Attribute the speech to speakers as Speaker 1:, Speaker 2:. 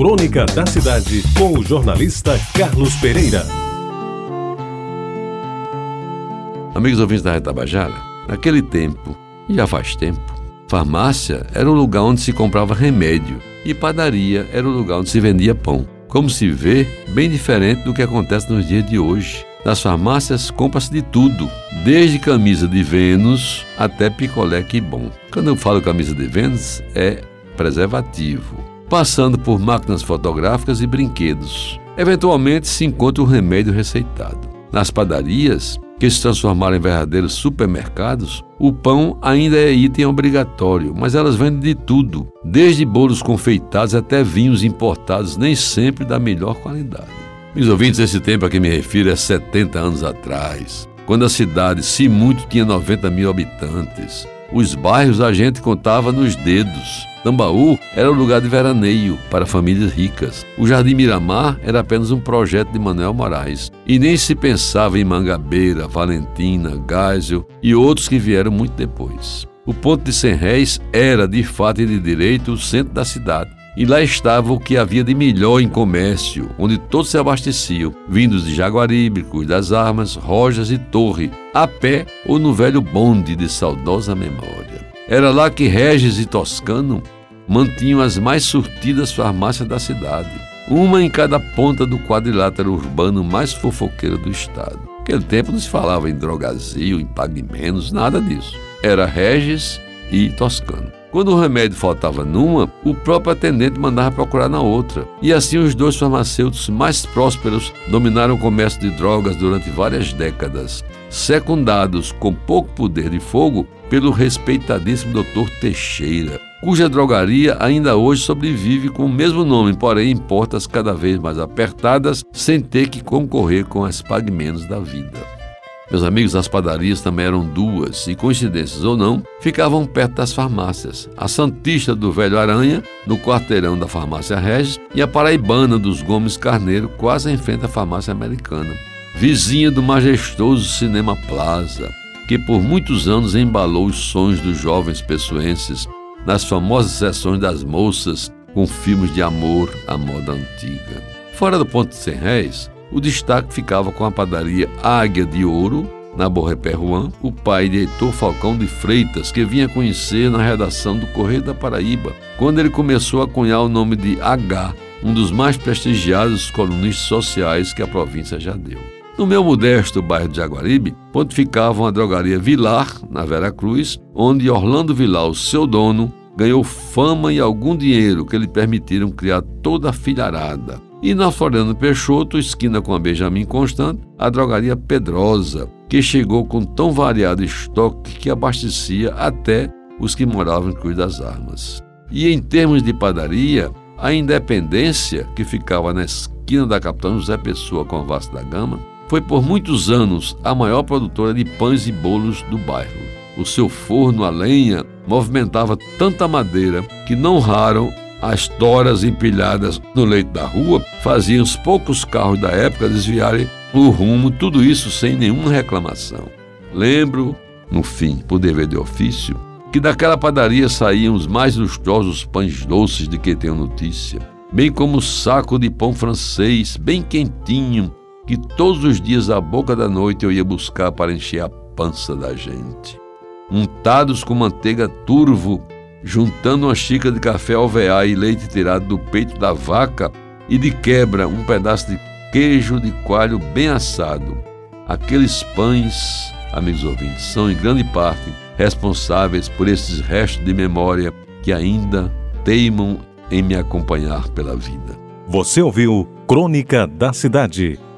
Speaker 1: Crônica da Cidade, com o jornalista Carlos Pereira.
Speaker 2: Amigos ouvintes da Retabajara, naquele tempo, e já faz tempo, farmácia era o lugar onde se comprava remédio e padaria era o lugar onde se vendia pão. Como se vê, bem diferente do que acontece nos dias de hoje. Nas farmácias compra-se de tudo, desde camisa de Vênus até picolé que bom. Quando eu falo camisa de Vênus, é preservativo, passando por máquinas fotográficas e brinquedos. Eventualmente se encontra o remédio receitado. Nas padarias, que se transformaram em verdadeiros supermercados, o pão ainda é item obrigatório, mas elas vendem de tudo, desde bolos confeitados até vinhos importados, nem sempre da melhor qualidade. Meus ouvintes, esse tempo a que me refiro é 70 anos atrás, quando a cidade, se muito, tinha 90 mil habitantes. Os bairros a gente contava nos dedos. Tambaú era o lugar de veraneio para famílias ricas. O Jardim Miramar era apenas um projeto de Manuel Moraes. E nem se pensava em Mangabeira, Valentina, Geisel e outros que vieram muito depois. O ponto de Cem Réis era, de fato e de direito, o centro da cidade e lá estava o que havia de melhor em comércio, onde todos se abasteciam, vindos de Jaguaribe, Cruz das Armas, Rojas e Torre, a pé ou no velho bonde de saudosa memória. Era lá que Regis e Toscano mantinham as mais surtidas farmácias da cidade, uma em cada ponta do quadrilátero urbano mais fofoqueiro do estado. Naquele tempo não se falava em drogazil, em pague menos, nada disso. Era Regis e Toscano. Quando o remédio faltava numa, o próprio atendente mandava procurar na outra. E assim os dois farmacêuticos mais prósperos dominaram o comércio de drogas durante várias décadas, secundados com pouco poder de fogo pelo respeitadíssimo Dr. Teixeira, cuja drogaria ainda hoje sobrevive com o mesmo nome, porém em portas cada vez mais apertadas, sem ter que concorrer com as pagamentos da vida. Meus amigos, as padarias também eram duas, e coincidências ou não, ficavam perto das farmácias. A Santista do Velho Aranha, no quarteirão da farmácia Regis, e a Paraibana dos Gomes Carneiro, quase em frente à farmácia americana. Vizinha do majestoso Cinema Plaza, que por muitos anos embalou os sonhos dos jovens pessoenses nas famosas sessões das moças com filmes de amor à moda antiga. Fora do ponto de 100 réis, o destaque ficava com a padaria Águia de Ouro, na Borrepé Juan, o pai de Heitor Falcão de Freitas, que vinha conhecer na redação do Correio da Paraíba, quando ele começou a cunhar o nome de H, um dos mais prestigiados colunistas sociais que a província já deu. No meu modesto bairro de Jaguaribe, pontificava uma drogaria Vilar, na Vera Cruz, onde Orlando Vilar, o seu dono, ganhou fama e algum dinheiro que lhe permitiram criar toda a filharada. E na Floriano Peixoto, esquina com a Benjamin Constant, a drogaria Pedrosa, que chegou com tão variado estoque que abastecia até os que moravam em Cruz das Armas. E em termos de padaria, a Independência, que ficava na esquina da Capitão José Pessoa com a Vasco da Gama, foi por muitos anos a maior produtora de pães e bolos do bairro. O seu forno a lenha movimentava tanta madeira que não raro as toras empilhadas no leito da rua faziam os poucos carros da época desviarem o rumo, tudo isso sem nenhuma reclamação. Lembro, no fim, por dever de ofício, que daquela padaria saíam os mais lustrosos pães doces de que tenho notícia, bem como o saco de pão francês, bem quentinho, que todos os dias à boca da noite eu ia buscar para encher a pança da gente. Untados com manteiga turvo juntando uma xícara de café alvear e leite tirado do peito da vaca e de quebra um pedaço de queijo de coalho bem assado. Aqueles pães, amigos ouvintes, são em grande parte responsáveis por esses restos de memória que ainda teimam em me acompanhar pela vida.
Speaker 1: Você ouviu Crônica da Cidade